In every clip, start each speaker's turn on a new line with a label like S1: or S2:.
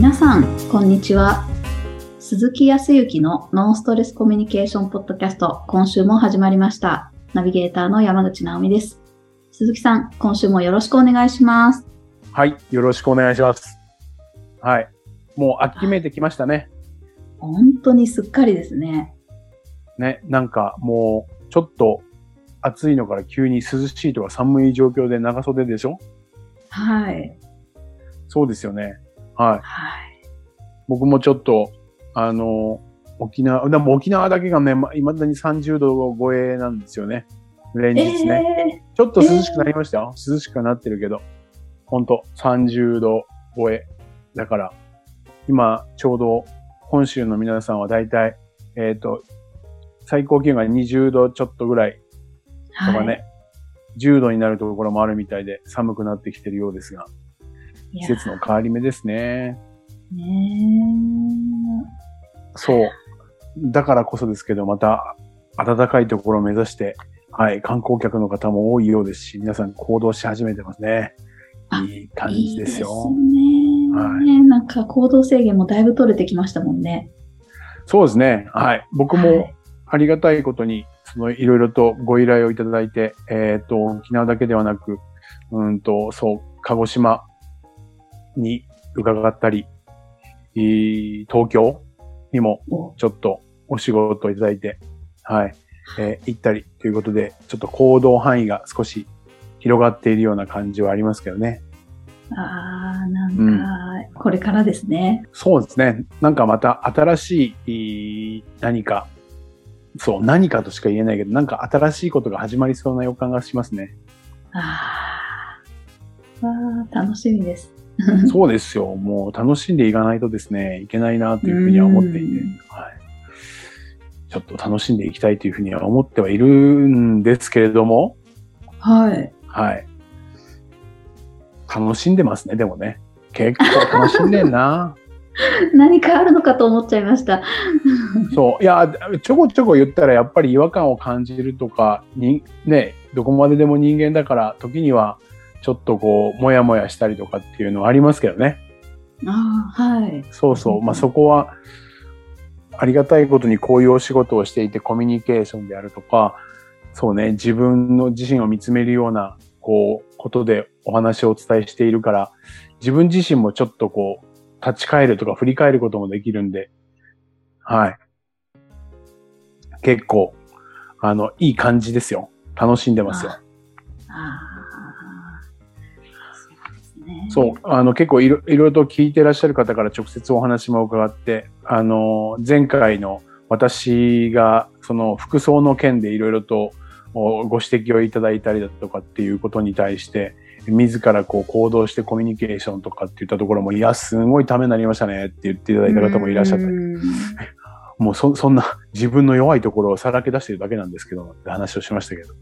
S1: 皆さん、こんにちは。鈴木康之のノンストレスコミュニケーションポッドキャスト、今週も始まりました。ナビゲーターの山口直美です。鈴木さん、今週もよろしくお願いします。
S2: はい。よろしくお願いします。はい。もう秋めいてきましたね。
S1: 本当にすっかりですね。
S2: ね。なんかもう、ちょっと暑いのから急に涼しいとか寒い状況で長袖でしょ？
S1: はい。
S2: そうですよね。はい。
S1: はい。
S2: 僕もちょっと、あの、沖縄、でも沖縄だけがね、ま未だに30度超えなんですよね。連日ね。
S1: え
S2: ちょっと涼しくなりましたよ。涼しくはなってるけど。ほんと、30度超え。だから、今、ちょうど、本州の皆さんはだいたい、えっ、と、最高気温が20度ちょっとぐらい
S1: ー、
S2: とかね、
S1: はい
S2: 10度になるところもあるみたいで寒くなってきてるようですが、季節の変わり目ですね。
S1: ね
S2: そう。だからこそですけど、また暖かいところを目指して、はい、観光客の方も多いようですし、皆さん行動し始めてますね。
S1: あ
S2: いい感
S1: い
S2: じですよ。
S1: いいですね、
S2: はい
S1: なんか行動制限もだいぶ取れてきましたもんね。
S2: そうですね。はい。僕
S1: は
S2: も
S1: い
S2: ありがたいことに、そのいろいろとご依頼をいただいて、えっ、と、沖縄だけではなく、うんと、そう、鹿児島に伺ったり、えー東京にも
S1: お
S2: ちょっとお仕事をいただいて、はい、えー行ったりということで、ちょっと行動範囲が少し広がっているような感じはありますけどね。
S1: ああ、なんか、これからですね。
S2: そうですね。なんかまた新しいい何か、そう、何かとしか言えないけど、なんか新しいことが始まりそうな予感がしますね。
S1: ああ、楽しみです。
S2: そうですよ。もう楽しんでいかないとですね、いけないなというふうには思っていて
S1: うん、
S2: はい。ちょっと楽しんでいきたいというふうには思ってはいるんですけれども、
S1: はい。
S2: はい。楽しんでますね、でもね。結構楽しんでんな。
S1: 何かあるのかと思っちゃいました。
S2: そう。いや、ちょこちょこ言ったらやっぱり違和感を感じるとか、に、ね、どこまででも人間だから、時にはちょっとこう、もやもやしたりとかっていうのはありますけどね。
S1: ああ、はい。
S2: そうそう。まあ、そこは、ありがたいことにこういうお仕事をしていて、コミュニケーションであるとか、そうね、自分の自身を見つめるような、こう、ことでお話をお伝えしているから、自分自身もちょっとこう、立ち返るとか振り返ることもできるんで、はい。結構、あの、いい感じですよ。楽しんでますよ。
S1: ああ、ね。
S2: そう、あの、結構いろいろと聞いてらっしゃる方から直接お話も伺って、あの、前回の私が、その服装の件でいろいろとおご指摘をいただいたりだとかっていうことに対して、自らこう行動してコミュニケーションとかって言ったところも、いや、すごいためになりましたねって言っていただいた方もいらっしゃったり、
S1: うん
S2: もうそそんな自分の弱いところをさらけ出してるだけなんですけど、って話をしましたけど。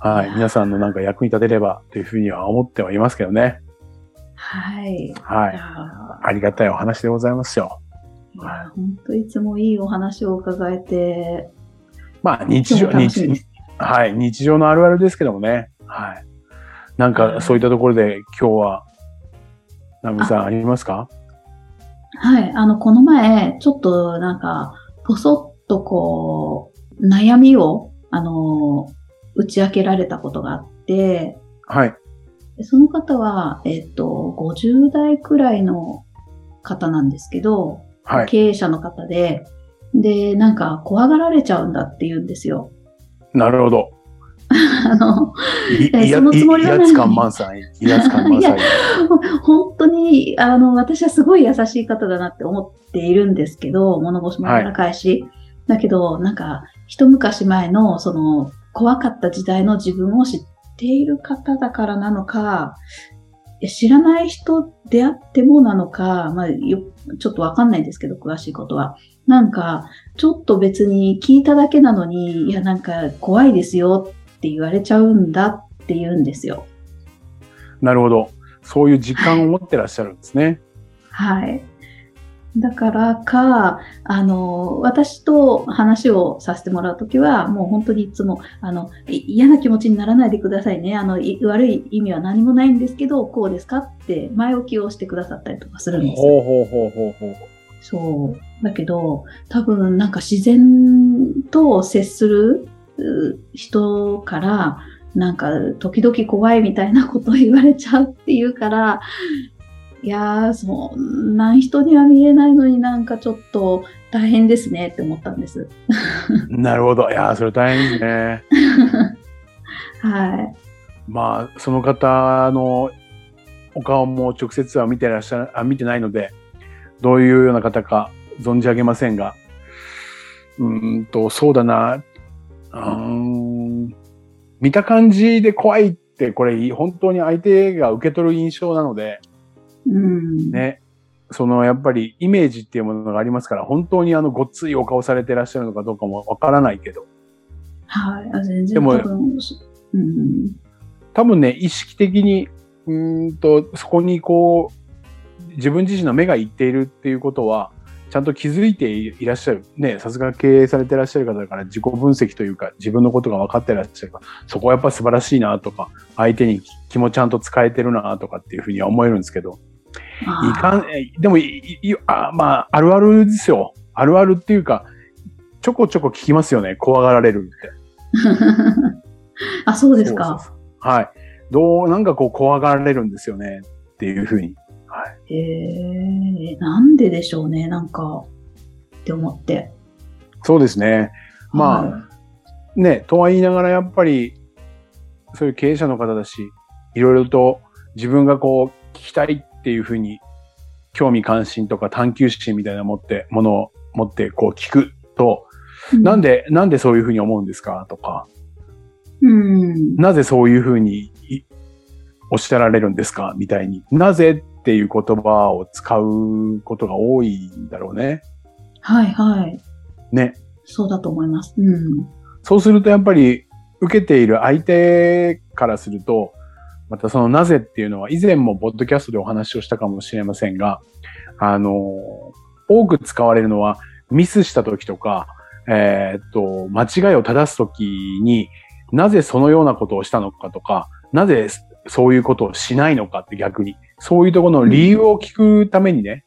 S2: はい。皆さんのなんか役に立てればというふうには思ってはいますけどね。
S1: はい。
S2: はい。
S1: や
S2: ありがたいお話でございますよ。
S1: 本当いつもいいお話を伺えて、
S2: まあ、日常、日はい、日常のあるあるですけどもね。はい。なんか、そういったところで今日は、ナミさんありますか？
S1: はい。あの、この前、ちょっとなんか、ぽそっとこう、悩みを、あの、打ち明けられたことがあって、
S2: はい。
S1: でその方は、えっ、と、50代くらいの方なんですけど、
S2: はい。
S1: 経営者の方で、で、なんか怖がられちゃうんだって言うんですよ。
S2: なるほど。
S1: あの、そのつもりはない
S2: 威圧感満載。威圧感満
S1: い
S2: 載。
S1: 本当に、あの、私はすごい優しい方だなって思っているんですけど、物腰も柔らかいし。だけど、なんか、一昔前の、その、怖かった時代の自分を知っている方だからなのか、知らない人であってもなのか、まあ、よ、ちょっとわかんないですけど、詳しいことは。なんか、ちょっと別に聞いただけなのに、いや、なんか怖いですよって言われちゃうんだって言うんですよ。
S2: なるほど。そういう実感を持ってらっしゃるんですね。
S1: はい。だからか、あの、私と話をさせてもらうときは、もう本当にいつも、あの、嫌な気持ちにならないでくださいね。あの、悪い意味は何もないんですけど、こうですかって前置きをしてくださったりとかするんです
S2: よ。ほうほうほうほうほう。
S1: そう。だけど、多分なんか自然と接する人から、なんか時々怖いみたいなことを言われちゃうっていうから、いやー、そんな人には見えないのになんかちょっと大変ですねって思ったんです。
S2: なるほど。いやー、それ大変ですね。
S1: はい。
S2: まあ、その方のお顔も直接は見てらっしゃる、あ、見てないので、どういうような方か存じ上げませんが、うんと、そうだな、うん見た感じで怖いって、これ本当に相手が受け取る印象なので、
S1: うん、
S2: ね。そのやっぱりイメージっていうものがありますから、本当にあのごっついお顔されてらっしゃるのかどうかもわからないけど。
S1: はい。あ全然でも、うん、
S2: 多分ね、意識的に、うんと、そこにこう、自分自身の目がいっているっていうことは、ちゃんと気づいていらっしゃる。ね、さすが経営されてらっしゃる方だから自己分析というか自分のことが分かってらっしゃるから、そこはやっぱ素晴らしいなとか、相手に気もちゃんと使えてるなとかっていうふうには思えるんですけど、いかん、でもいいあ、まあ、あるあるですよ。あるあるっていうか、ちょこちょこ聞きますよね。怖がられるって。
S1: あ、そうですかそうそう
S2: そう。はい。どう、なんかこう怖がられるんですよね。っていうふうに。は
S1: い。えー、なんででしょうね。なんか、って思って。
S2: そうですね。まあ、はい、ね、とは言いながらやっぱり、そういう経営者の方だし、いろいろと自分がこう聞きたいっていうふうに興味関心とか探求心みたいな持って、ものを持ってこう聞くと、うん、なんで、なんでそういうふうに思うんですか？とか、
S1: うん、
S2: なぜそういうふうにおっしゃられるんですか？みたいに、なぜっていう言葉を使うことが多いんだろうね。
S1: はいはい。
S2: ね。
S1: そうだと思います。うん。
S2: そうするとやっぱり受けている相手からすると、またそのなぜっていうのは以前もポッドキャストでお話をしたかもしれませんが、あの、多く使われるのはミスした時とか、えー、っと、間違いを正す時になぜそのようなことをしたのかとか、なぜそういうことをしないのかって逆に、そういうところの理由を聞くためにね、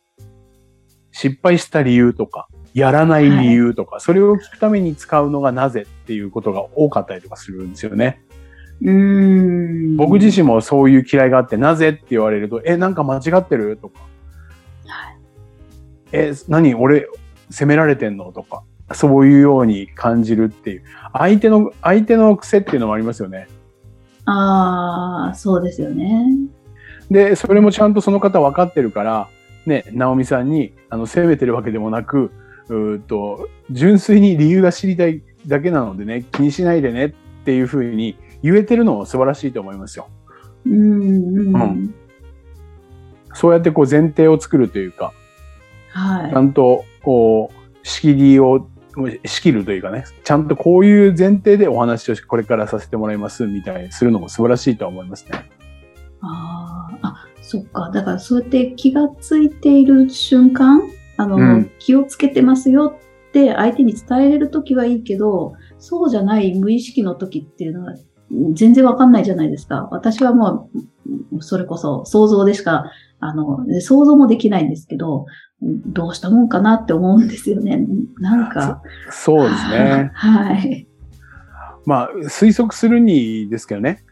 S2: 失敗した理由とか、やらない理由とか、はい、それを聞くために使うのがなぜっていうことが多かったりとかするんですよね。
S1: うん
S2: 僕自身もそういう嫌いがあって、なぜって言われると、え、なんか間違ってる？とか。
S1: はい、
S2: え、何？俺、責められてんの？とか。そういうように感じるっていう。相手の、相手の癖っていうのもありますよね。
S1: ああ、そうですよね。
S2: で、それもちゃんとその方分かってるから、ね、直美さんに、あの、責めてるわけでもなく、うと、純粋に理由が知りたいだけなのでね、気にしないでねっていうふうに言えてるのも素晴らしいと思いますよ。
S1: うん、うん、
S2: そうやってこう前提を作るというか、
S1: は
S2: い、ちゃんとこう仕切りを仕切るというかね、ちゃんとこういう前提でお話をこれからさせてもらいますみたいにするのも素晴らしいと思いますね。
S1: ああ、そっか。だからそうやって気がついている瞬間、あの、うん、気をつけてますよって相手に伝えれるときはいいけど、そうじゃない無意識の時っていうのは全然わかんないじゃないですか。私はもう、それこそ想像でしか、あの、想像もできないんですけど、どうしたもんかなって思うんですよね。なんか。
S2: そそうですね。
S1: はい。
S2: まあ、推測するにですけどね。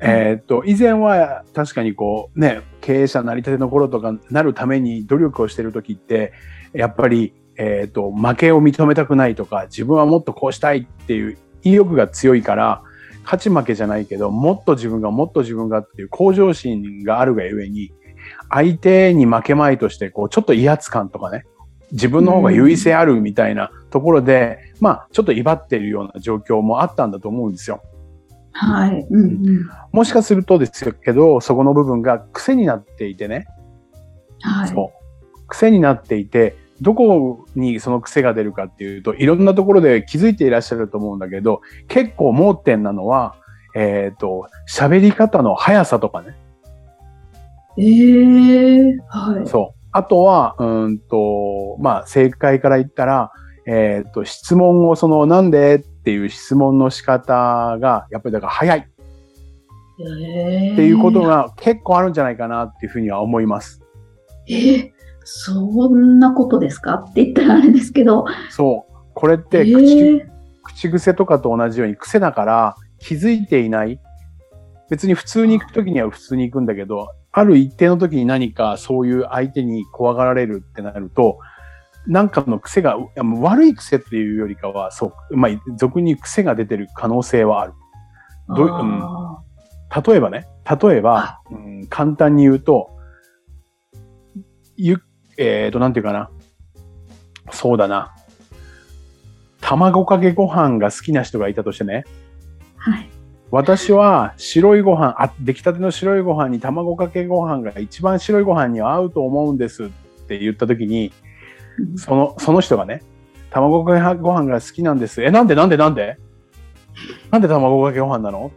S2: えっ、と、以前は確かにこう、ね、経営者なりたての頃とかなるために努力をしてる時って、やっぱり、えっ、と、負けを認めたくないとか、自分はもっとこうしたいっていう意欲が強いから、勝ち負けじゃないけど、もっと自分がもっと自分がっていう向上心があるがゆえに、相手に負けまいとして、こう、ちょっと威圧感とかね、自分の方が優位性あるみたいなところで、うん、まあ、ちょっと威張っているような状況もあったんだと思うんですよ。
S1: はい。うん、うん、
S2: もしかするとですけど、そこの部分が癖になっていてね。
S1: はい。
S2: そう。癖になっていて、どこにその癖が出るかっていうと、いろんなところで気づいていらっしゃると思うんだけど、結構盲点なのは、えっ、ー、と、喋り方の速さとかね。
S1: ええー、はい。
S2: そう。あとは、うんと、まあ、正解から言ったら、えっ、と、質問を、その、なんでっていう質問の仕方が、やっぱりだから早いっていうことが結構あるんじゃないかなっていうふうには思います。
S1: えーそんなことですか？って言ったらあれですけど。
S2: そう。これっ
S1: え
S2: て口、
S1: ー
S2: 口癖とかと同じように癖だから気づいていない。別に普通に行くときには普通に行くんだけど、ある一定の時に何かそういう相手に怖がられるってなると、なんかの癖が、いやもう悪い癖っていうよりかは、そう、まあ、俗に癖が出てる可能性はある。どうん
S1: あ
S2: 例えばね、例えば
S1: は、
S2: うん、簡単に言うと、ゆ、えーと、なんていうかな。そうだな。卵かけご飯が好きな人がいたとしてね、
S1: ーはい。
S2: 私は白いご飯、あ、出来たての白いご飯に卵かけご飯が一番白いご飯に合うと思うんですって言った時に、
S1: うん
S2: その、その人がね、卵かけご飯が好きなんです。え、なんでなんでなんで？なんで卵かけご飯なの？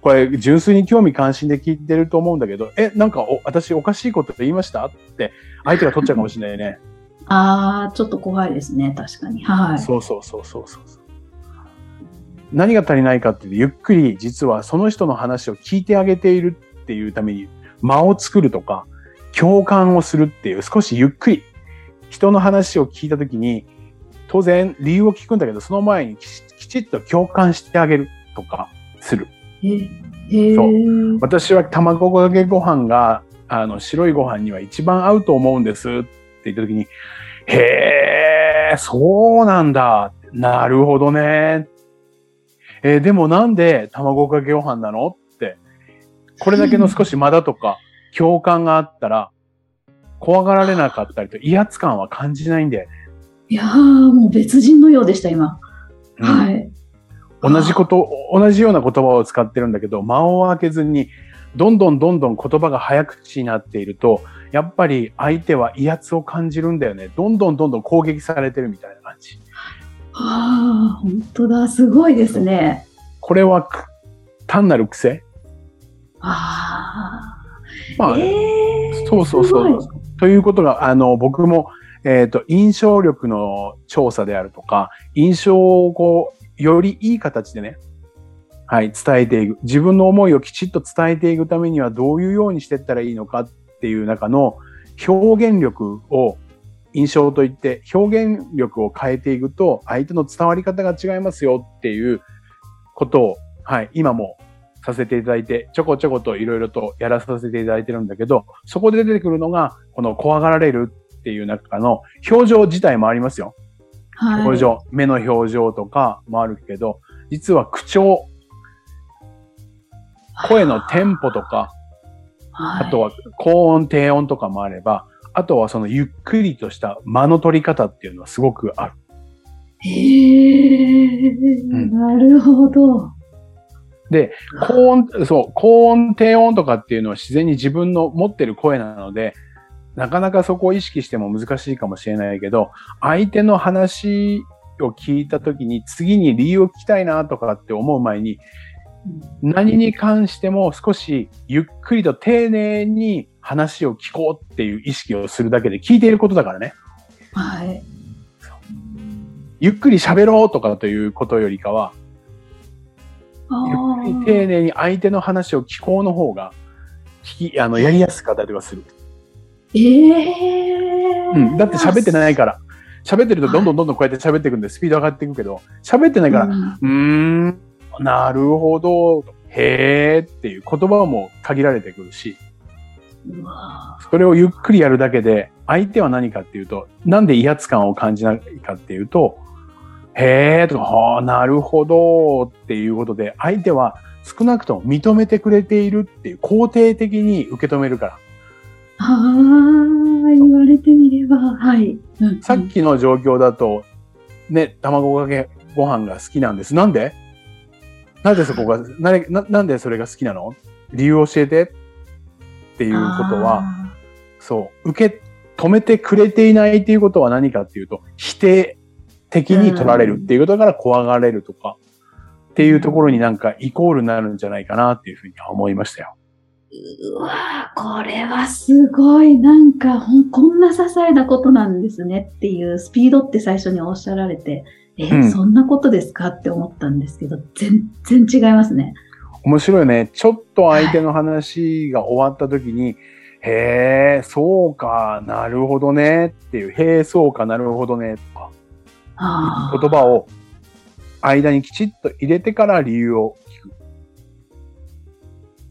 S2: これ、純粋に興味関心で聞いてると思うんだけど、え、なんかお、私おかしいこと言いました？って、相手が取っちゃうかもしれないね。
S1: ああ、ちょっと怖いですね、確かに。はい。
S2: そうそうそうそうそう。何が足りないかってゆっくり実はその人の話を聞いてあげているっていうために間を作るとか、共感をするっていう少しゆっくり人の話を聞いたときに、当然理由を聞くんだけど、その前にきちっと共感してあげるとかする。そ
S1: ー
S2: 私は卵かけご飯が、あの、白いご飯には一番合うと思うんですって言ったときに、へえ、そうなんだ。なるほどね。えーでもなんで卵かけご飯なの？って、これだけの少し間だとか共感があったら、怖がられなかったりと威圧感は感じないんだよね。
S1: いやー、もう別人のようでした、今。
S2: うん
S1: はい。
S2: 同じこと、同じような言葉を使ってるんだけど、間を空けずに、どんどんどんどん言葉が早口になっていると、やっぱり相手は威圧を感じるんだよね。どんどんどんどん攻撃されてるみたいな感じ。
S1: ああ、本当だ、すごいですね。
S2: これはく単なる癖？
S1: ああ。
S2: まあ、
S1: えー
S2: そうそうそうということが、あの、僕も、えっ、と、印象力の調査であるとか、印象をこう、よりいい形でね、はい、伝えていく。自分の思いをきちっと伝えていくためにはどういうようにしていったらいいのかっていう中の表現力を印象といって、表現力を変えていくと、相手の伝わり方が違いますよっていうことを、はい、今もさせていただいて、ちょこちょこといろいろとやらさせていただいてるんだけど、そこで出てくるのが、この怖がられるっていう中の表情自体もありますよ。
S1: はい。
S2: 表情、目の表情とかもあるけど、実は口調、声のテンポとか、
S1: はい、
S2: あとは高音、低音とかもあれば、あとはそのゆっくりとした間の取り方っていうのはすごくある。
S1: へえ、
S2: ん
S1: なるほど。
S2: で、高音、そう、高音、低音とかっていうのは自然に自分の持ってる声なので、なかなかそこを意識しても難しいかもしれないけど、相手の話を聞いたときに次に理由を聞きたいなとかって思う前に、何に関しても少しゆっくりと丁寧に話を聞こうっていう意識をするだけで聞いていることだからね。
S1: はい。
S2: ゆっくり喋ろうとかということよりかは、
S1: あ
S2: ゆっくり
S1: ー
S2: 丁寧に相手の話を聞こうの方が、聞き、あの、やりやすかったりとかする。
S1: ええ
S2: うん。だって喋ってないから。喋ってるとどんどんどんどんこうやって喋っていくんでスピード上がっていくけど、喋ってないから、
S1: うん
S2: ん、なるほど、へーっていう言葉も限られてくるし、それをゆっくりやるだけで、相手は何かっていうと、なんで威圧感を感じないかっていうと、へーとか、はあ、なるほどっていうことで、相手は少なくとも認めてくれているっていう肯定的に受け止めるから。
S1: ああ、言われてみれば、はい。うん
S2: さっきの状況だと、ね、卵かけご飯が好きなんです。なんで？なんでそこが、なれななんでそれが好きなの？理由を教えてっていうことは、
S1: あ
S2: そう、受け止めてくれていないっていうことは何かっていうと、否定的に取られるっていうことだから怖がれるとか、っていうところになんかイコールになるんじゃないかなっていうふうには思いましたよ。
S1: うわこれはすごい、なんかほん、こんな些細なことなんですねっていうスピードって最初におっしゃられて、え、うん、そんなことですかって思ったんですけど、全然違いますね。
S2: 面白いね。ちょっと相手の話が終わった時に、はい、へえ、そうか、なるほどねっていう、へえ、そうか、なるほどねとか、言葉を間にきちっと入れてから理由を聞く。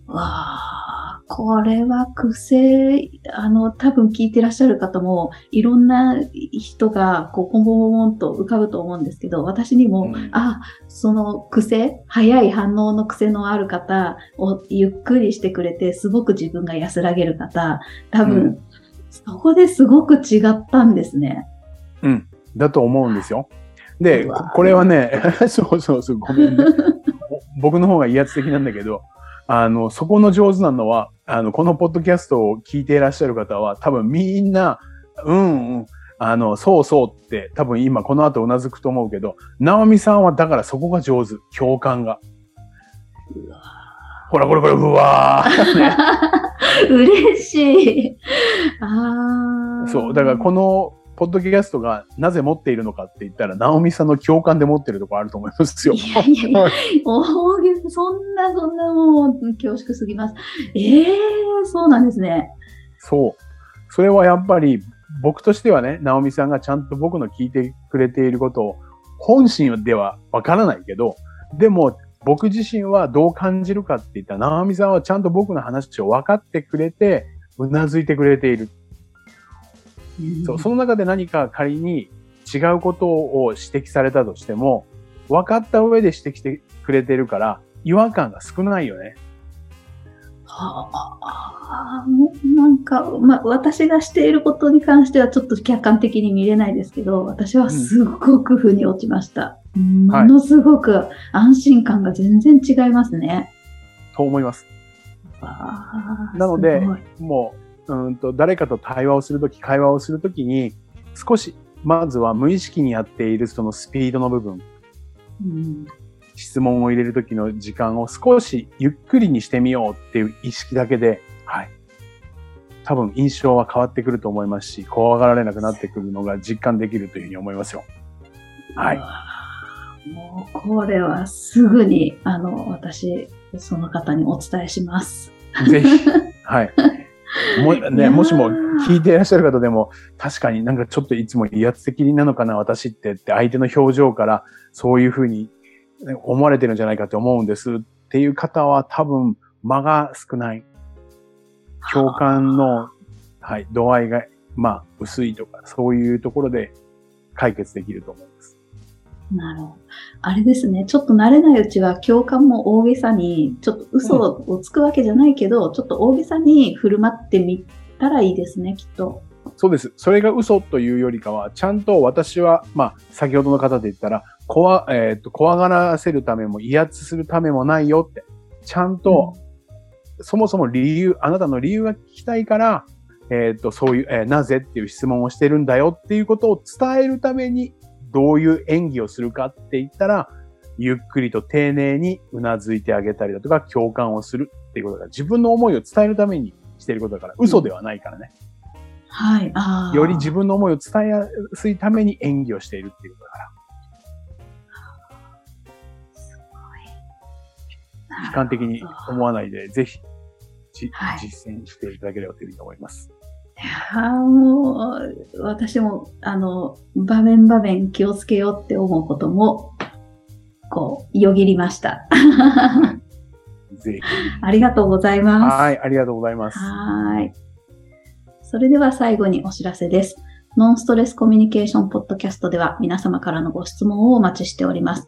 S1: わあ、これは癖、あの、多分聞いてらっしゃる方も、いろんな人が、こう、ポンポンポンと浮かぶと思うんですけど、私にも、うん、あ、その癖、早い反応の癖のある方をゆっくりしてくれて、すごく自分が安らげる方、多分、うん、そこですごく違ったんですね。
S2: うん、だと思うんですよ。で、これはね、そうそうそう、ごめんね。僕の方が威圧的なんだけど、あの、そこの上手なのは、あの、このポッドキャストを聞いていらっしゃる方は、多分みんな、うんうん、あの、そうそうって多分今この後うなずくと思うけど、ナオミさんはだからそこが上手。共感が。ほらこれこれ、うわ
S1: ー。嬉しい。あ
S2: あ。そう。だからこのポッドキャストがなぜ持っているのかって言ったら、ナオミさんの共感で持ってるところあると思いますよ。いやいやいや、
S1: 大げそんな、そんなもう恐縮すぎます。ええー、そうなんですね。
S2: そう。それはやっぱり僕としてはね、ナオミさんがちゃんと僕の聞いてくれていることを本心ではわからないけど、でも僕自身はどう感じるかって言ったら、ナオミさんはちゃんと僕の話を分かってくれて、うなずいてくれている。そうその中で何か仮に違うことを指摘されたとしても、分かった上で指摘してくれてるから、違和感が少ないよね。
S1: はあ、なんか、まあ、私がしていることに関してはちょっと客観的に見れないですけど、私はすごく腑に落ちました。うん、ものすごく安心感が全然違いますね。
S2: と思います。なので、もう、うんと誰かと対話をするとき、会話をするときに、少し、まずは無意識にやっているそのスピードの部分、うん、質問を入れるときの時間を少しゆっくりにしてみようっていう意識だけで、はい。多分印象は変わってくると思いますし、怖がられなくなってくるのが実感できるというふうに思いますよ。はい。
S1: もう、これはすぐに、あの、私、その方にお伝えします。
S2: ぜひ、はい。もね、もしも聞いていらっしゃる方でも、確かになんかちょっといつも威圧的なのかな、私ってって相手の表情からそういうふうに思われてるんじゃないかって思うんですっていう方は多分間が少ない。共感の、はい、度合いが、まあ、薄いとか、そういうところで解決できると思います。
S1: なるほど。あれですね。ちょっと慣れないうちは共感も大げさに、ちょっと嘘をつくわけじゃないけど、うん、ちょっと大げさに振る舞ってみたらいいですね、きっと。
S2: そうです。それが嘘というよりかは、ちゃんと私は、まあ、先ほどの方で言ったら、怖、えっ、ー、と、怖がらせるためも威圧するためもないよって、ちゃんと、うん、そもそも理由、あなたの理由が聞きたいから、えっ、ー、と、そういう、えー、なぜっていう質問をしてるんだよっていうことを伝えるためにどういう演技をするかって言ったら、ゆっくりと丁寧にうなずいてあげたりだとか、共感をするっていうことが自分の思いを伝えるためにしていることだから、嘘ではないからね。
S1: はい。
S2: あより自分の思いを伝えやすいために演技をしているっていうことだから。すごい。悲観的に思わないで、ぜひ、はい、実践していただければというふうに思います。
S1: いやもう、私も、あの、場面場面気をつけようって思うことも、こう、よぎりました。
S2: ぜひ。
S1: ありがとうございます。
S2: はい、ありがとうございます。
S1: はい。それでは最後にお知らせです。ノンストレスコミュニケーションポッドキャストでは皆様からのご質問をお待ちしております。